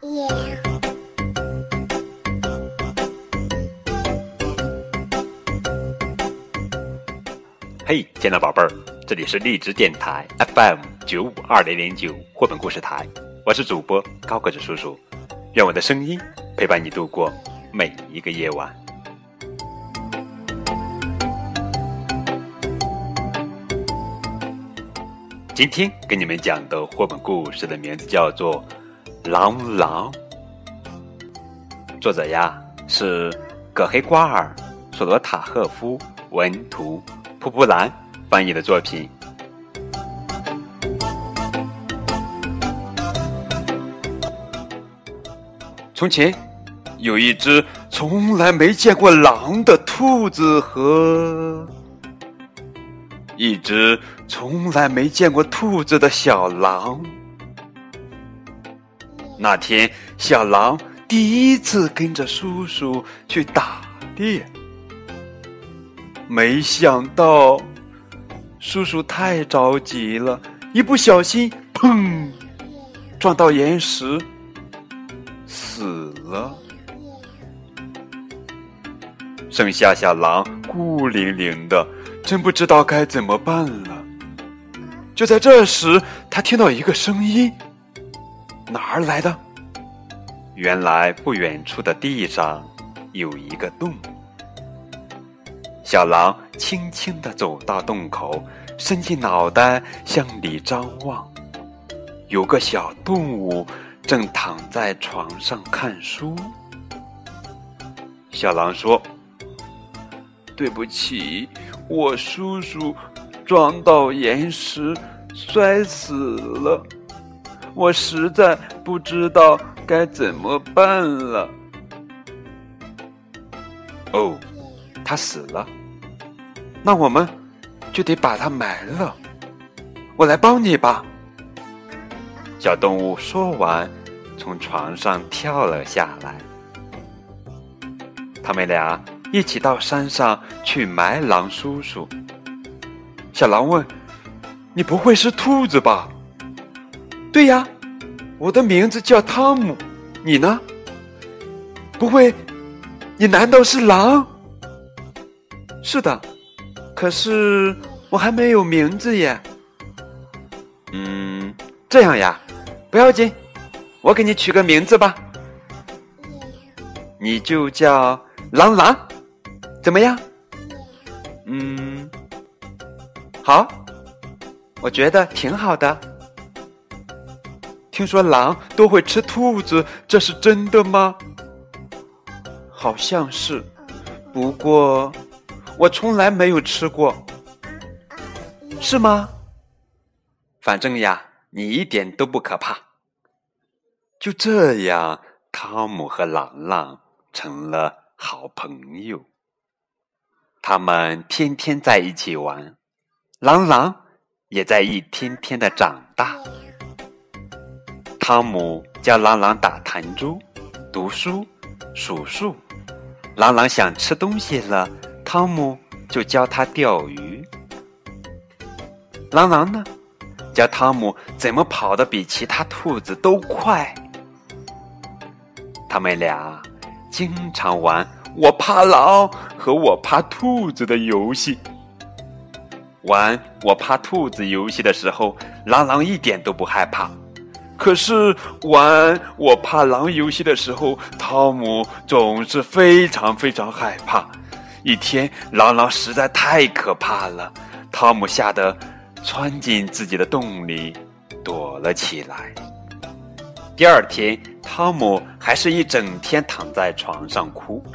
嘿，亲爱的宝贝儿，这里是荔枝电台 FM 九五二零零九绘本故事台，我是主播高个子叔叔，愿我的声音陪伴你度过每一个夜晚。今天给你们讲的绘本故事的名字叫做《狼狼》，作者呀是葛黑瓜尔、索罗塔赫夫文图，蒲蒲兰翻译的作品。从前，有一只从来没见过狼的兔子和。一只从来没见过兔子的小狼。那天，小狼第一次跟着叔叔去打猎，没想到叔叔太着急了，一不小心，砰，撞到岩石，死了。剩下小狼孤零零的。真不知道该怎么办了。就在这时，他听到一个声音，哪儿来的？原来不远处的地上有一个洞。小狼轻轻的走到洞口，伸进脑袋向里张望。有个小动物正躺在床上看书。小狼说：“对不起。”我叔叔撞到岩石，摔死了。我实在不知道该怎么办了。哦，他死了，那我们就得把他埋了。我来帮你吧。小动物说完，从床上跳了下来。他们俩。一起到山上去埋狼叔叔。小狼问：“你不会是兔子吧？”“对呀，我的名字叫汤姆。你呢？”“不会，你难道是狼？”“是的，可是我还没有名字耶。”“嗯，这样呀，不要紧，我给你取个名字吧，你就叫狼狼。”怎么样？嗯，好，我觉得挺好的。听说狼都会吃兔子，这是真的吗？好像是，不过我从来没有吃过，是吗？反正呀，你一点都不可怕。就这样，汤姆和朗朗成了好朋友。他们天天在一起玩，狼狼也在一天天的长大。汤姆教狼狼打弹珠、读书、数数。狼狼想吃东西了，汤姆就教他钓鱼。狼狼呢，教汤姆怎么跑得比其他兔子都快。他们俩经常玩。我怕狼和我怕兔子的游戏。玩我怕兔子游戏的时候，狼狼一点都不害怕。可是玩我怕狼游戏的时候，汤姆总是非常非常害怕。一天，狼狼实在太可怕了，汤姆吓得钻进自己的洞里躲了起来。第二天，汤姆还是一整天躺在床上哭。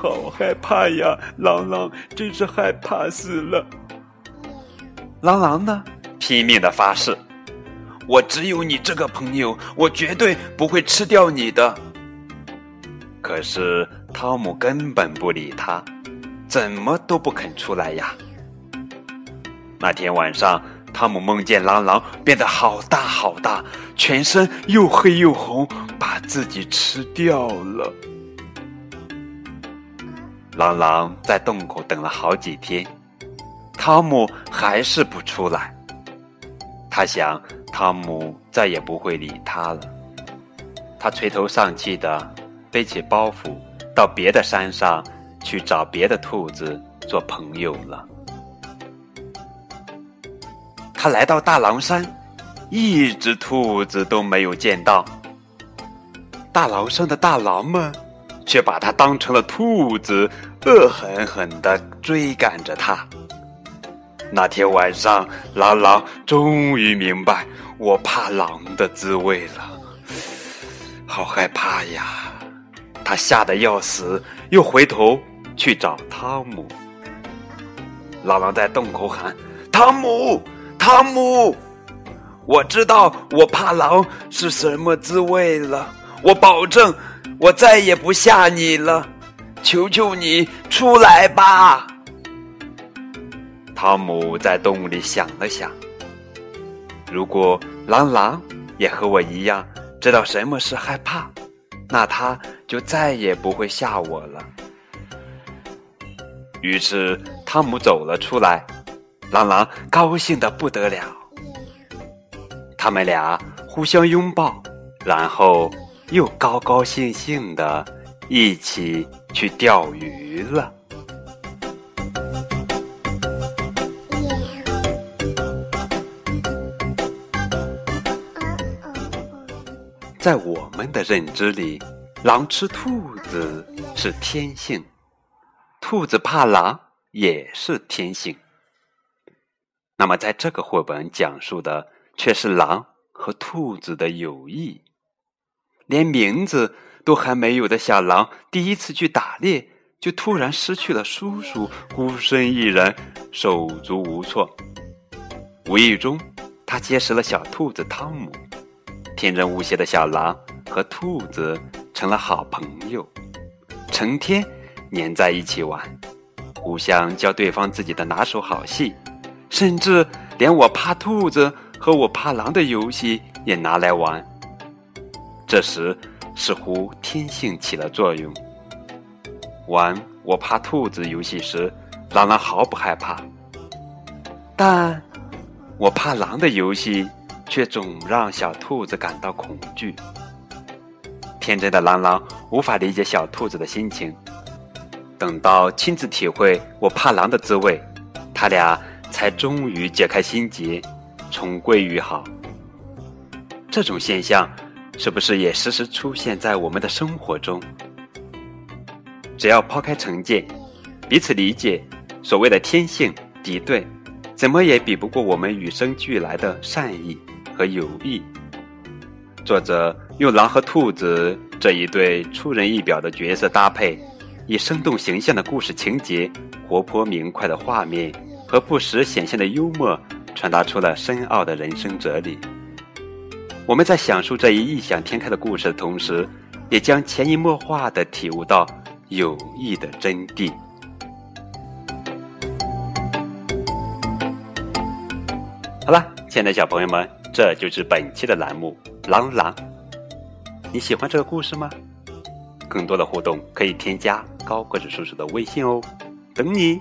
好害怕呀！狼狼真是害怕死了。狼狼呢，拼命的发誓：“我只有你这个朋友，我绝对不会吃掉你的。”可是汤姆根本不理他，怎么都不肯出来呀。那天晚上，汤姆梦见狼狼变得好大好大，全身又黑又红，把自己吃掉了。狼狼在洞口等了好几天，汤姆还是不出来。他想，汤姆再也不会理他了。他垂头丧气的背起包袱，到别的山上去找别的兔子做朋友了。他来到大狼山，一只兔子都没有见到。大狼山的大狼们却把他当成了兔子，恶狠狠的追赶着他。那天晚上，狼狼终于明白我怕狼的滋味了，好害怕呀！他吓得要死，又回头去找汤姆。狼狼在洞口喊：“汤姆，汤姆，我知道我怕狼是什么滋味了。我保证，我再也不吓你了。求求你出来吧！”汤姆在洞里想了想，如果狼狼也和我一样知道什么是害怕，那他就再也不会吓我了。于是汤姆走了出来，狼狼高兴的不得了，他们俩互相拥抱，然后又高高兴兴的一起去钓鱼了。在我们的认知里，狼吃兔子是天性，兔子怕狼也是天性。那么，在这个绘本讲述的却是狼和兔子的友谊。连名字都还没有的小狼，第一次去打猎，就突然失去了叔叔，孤身一人，手足无措。无意中，他结识了小兔子汤姆。天真无邪的小狼和兔子成了好朋友，成天黏在一起玩，互相教对方自己的拿手好戏，甚至连我怕兔子和我怕狼的游戏也拿来玩。这时，似乎天性起了作用。玩我怕兔子游戏时，狼狼毫不害怕，但我怕狼的游戏。却总让小兔子感到恐惧。天真的狼狼无法理解小兔子的心情。等到亲自体会我怕狼的滋味，他俩才终于解开心结，重归于好。这种现象是不是也时时出现在我们的生活中？只要抛开成见，彼此理解，所谓的天性敌对，怎么也比不过我们与生俱来的善意。和友谊。作者用狼和兔子这一对出人意表的角色搭配，以生动形象的故事情节、活泼明快的画面和不时显现的幽默，传达出了深奥的人生哲理。我们在讲述这一异想天开的故事的同时，也将潜移默化的体悟到友谊的真谛。好了，亲爱的小朋友们。这就是本期的栏目《狼狼》，你喜欢这个故事吗？更多的互动可以添加高个子叔叔的微信哦，等你。